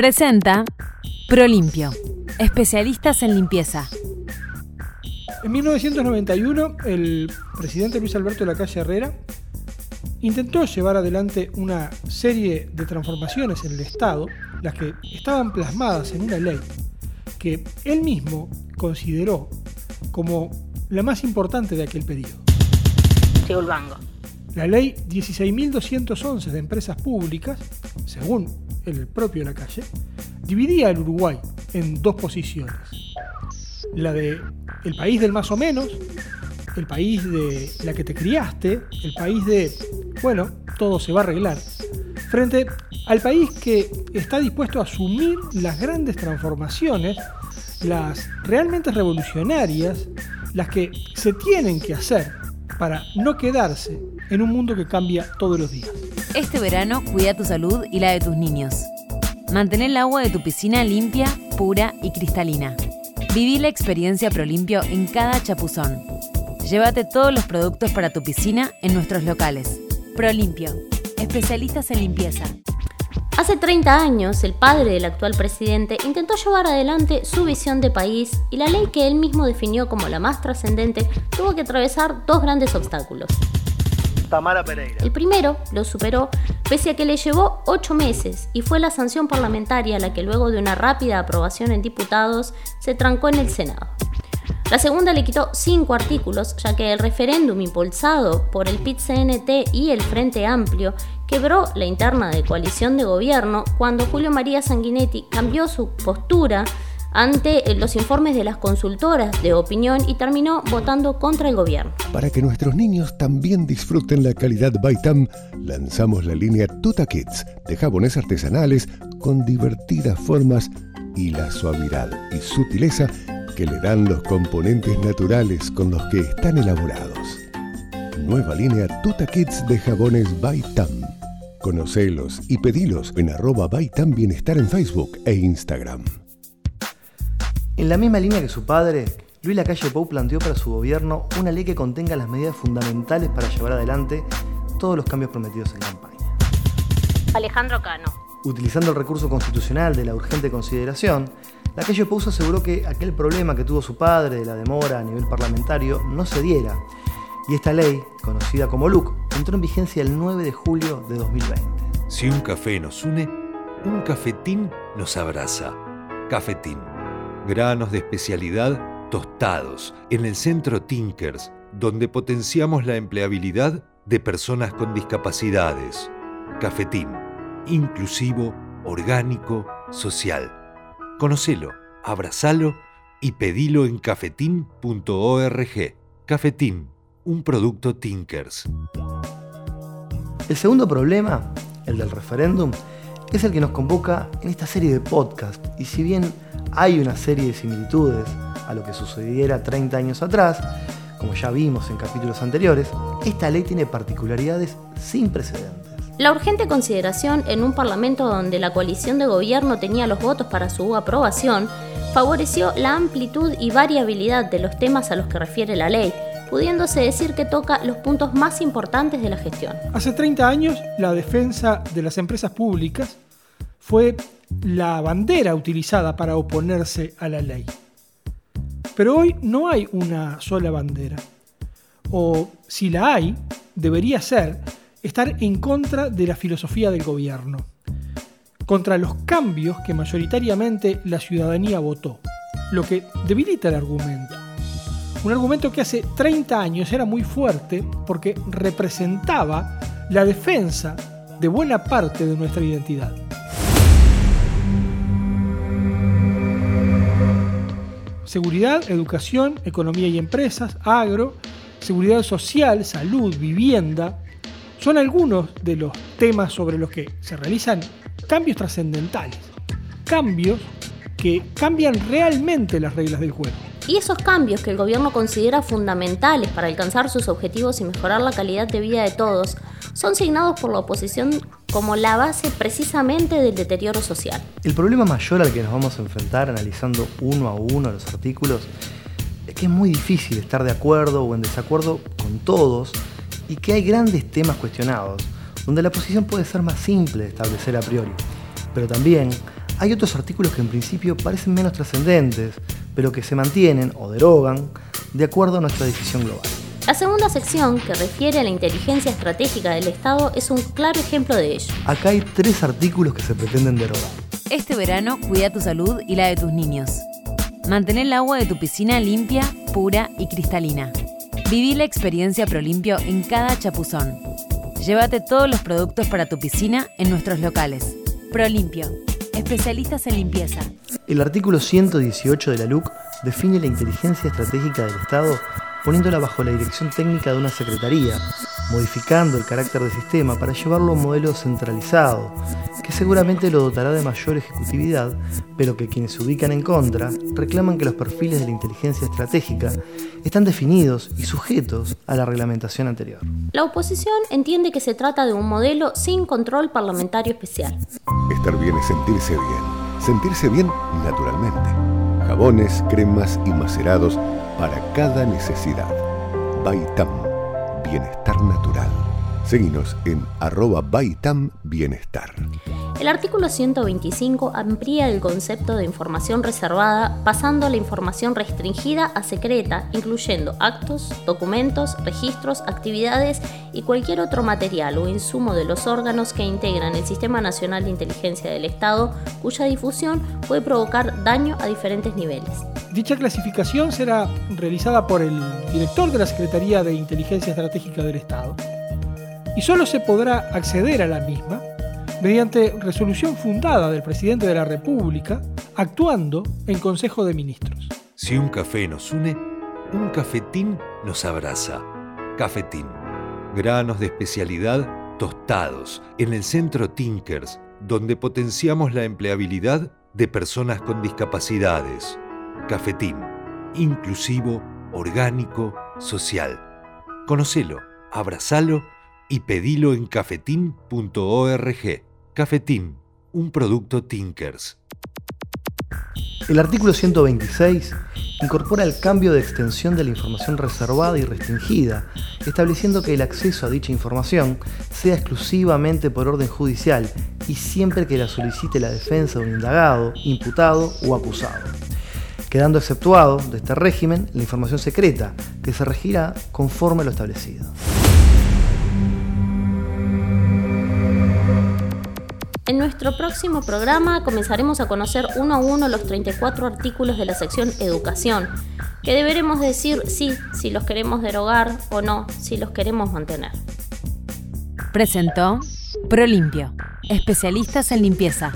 Presenta Prolimpio, especialistas en limpieza. En 1991, el presidente Luis Alberto de la Calle Herrera intentó llevar adelante una serie de transformaciones en el Estado, las que estaban plasmadas en una ley que él mismo consideró como la más importante de aquel periodo. La ley 16.211 de empresas públicas, según el propio Lacalle, dividía al Uruguay en dos posiciones. La de el país del más o menos, el país de la que te criaste, el país de, bueno, todo se va a arreglar, frente al país que está dispuesto a asumir las grandes transformaciones, las realmente revolucionarias, las que se tienen que hacer para no quedarse en un mundo que cambia todos los días. Este verano cuida tu salud y la de tus niños. Mantén el agua de tu piscina limpia, pura y cristalina. Viví la experiencia Prolimpio en cada chapuzón. Llévate todos los productos para tu piscina en nuestros locales. Prolimpio, especialistas en limpieza. Hace 30 años, el padre del actual presidente intentó llevar adelante su visión de país y la ley que él mismo definió como la más trascendente tuvo que atravesar dos grandes obstáculos. Tamara Pereira. El primero lo superó pese a que le llevó ocho meses y fue la sanción parlamentaria la que luego de una rápida aprobación en diputados se trancó en el Senado. La segunda le quitó cinco artículos, ya que el referéndum impulsado por el PIT-CNT y el Frente Amplio quebró la interna de coalición de gobierno cuando Julio María Sanguinetti cambió su postura ante eh, los informes de las consultoras de opinión y terminó votando contra el gobierno. Para que nuestros niños también disfruten la calidad Baitam, lanzamos la línea Tuta Kids de jabones artesanales con divertidas formas y la suavidad y sutileza que le dan los componentes naturales con los que están elaborados. Nueva línea Tuta Kids de jabones Baitam. Conocelos y pedilos en arroba Baitam Bienestar en Facebook e Instagram. En la misma línea que su padre, Luis Lacalle Pou planteó para su gobierno una ley que contenga las medidas fundamentales para llevar adelante todos los cambios prometidos en campaña. Alejandro Cano. Utilizando el recurso constitucional de la urgente consideración, Lacalle Pou aseguró que aquel problema que tuvo su padre de la demora a nivel parlamentario no se diera. Y esta ley, conocida como LUC, entró en vigencia el 9 de julio de 2020. Si un café nos une, un cafetín nos abraza. Cafetín granos de especialidad tostados en el centro Tinkers, donde potenciamos la empleabilidad de personas con discapacidades. Cafetín, inclusivo, orgánico, social. Conocelo, abrazalo y pedilo en cafetín.org. Cafetín, un producto Tinkers. El segundo problema, el del referéndum, es el que nos convoca en esta serie de podcast. Y si bien hay una serie de similitudes a lo que sucediera 30 años atrás, como ya vimos en capítulos anteriores, esta ley tiene particularidades sin precedentes. La urgente consideración en un Parlamento donde la coalición de gobierno tenía los votos para su aprobación favoreció la amplitud y variabilidad de los temas a los que refiere la ley, pudiéndose decir que toca los puntos más importantes de la gestión. Hace 30 años, la defensa de las empresas públicas fue la bandera utilizada para oponerse a la ley. Pero hoy no hay una sola bandera. O si la hay, debería ser estar en contra de la filosofía del gobierno, contra los cambios que mayoritariamente la ciudadanía votó, lo que debilita el argumento. Un argumento que hace 30 años era muy fuerte porque representaba la defensa de buena parte de nuestra identidad. Seguridad, educación, economía y empresas, agro, seguridad social, salud, vivienda, son algunos de los temas sobre los que se realizan cambios trascendentales, cambios que cambian realmente las reglas del juego. Y esos cambios que el gobierno considera fundamentales para alcanzar sus objetivos y mejorar la calidad de vida de todos son signados por la oposición como la base precisamente del deterioro social. El problema mayor al que nos vamos a enfrentar analizando uno a uno los artículos es que es muy difícil estar de acuerdo o en desacuerdo con todos y que hay grandes temas cuestionados, donde la posición puede ser más simple de establecer a priori. Pero también Hay otros artículos que en principio parecen menos trascendentes, pero que se mantienen o derogan de acuerdo a nuestra decisión global. La segunda sección, que refiere a la inteligencia estratégica del Estado, es un claro ejemplo de ello. Acá hay tres artículos que se pretenden derogar. Este verano cuida tu salud y la de tus niños. Mantén el agua de tu piscina limpia, pura y cristalina. Viví la experiencia ProLimpio en cada chapuzón. Llévate todos los productos para tu piscina en nuestros locales. ProLimpio, especialistas en limpieza. El artículo 118 de la LUC define la inteligencia estratégica del Estado poniéndola bajo la dirección técnica de una secretaría, modificando el carácter del sistema para llevarlo a un modelo centralizado, que seguramente lo dotará de mayor ejecutividad, pero que quienes se ubican en contra reclaman que los perfiles de la inteligencia estratégica están definidos y sujetos a la reglamentación anterior. La oposición entiende que se trata de un modelo sin control parlamentario especial. Estar bien es sentirse bien. Sentirse bien naturalmente. Jabones, cremas y macerados para cada necesidad. Baitam, bienestar natural. Seguinos en arroba Baitam Bienestar. El artículo 125 amplía el concepto de información reservada pasando la información restringida a secreta, incluyendo actos, documentos, registros, actividades y cualquier otro material o insumo de los órganos que integran el Sistema Nacional de Inteligencia del Estado, cuya difusión puede provocar daño a diferentes niveles. Dicha clasificación será realizada por el director de la Secretaría de Inteligencia Estratégica del Estado y solo se podrá acceder a la misma mediante resolución fundada del presidente de la República actuando en Consejo de Ministros. Si un café nos une, un cafetín nos abraza. Cafetín. Granos de especialidad tostados en el centro Tinkers, donde potenciamos la empleabilidad de personas con discapacidades. Cafetín. Inclusivo, orgánico, social. Conocelo, abrazalo y pedilo en cafetín.org. Cafetín, un producto Tinkers. El artículo 126 incorpora el cambio de extensión de la información reservada y restringida, estableciendo que el acceso a dicha información sea exclusivamente por orden judicial y siempre que la solicite la defensa de un indagado, imputado o acusado, quedando exceptuado de este régimen la información secreta, que se regirá conforme a lo establecido. Nuestro próximo programa comenzaremos a conocer uno a uno los 34 artículos de la sección Educación, que deberemos decir sí si los queremos derogar o no si los queremos mantener. Presentó ProLimpio, especialistas en limpieza.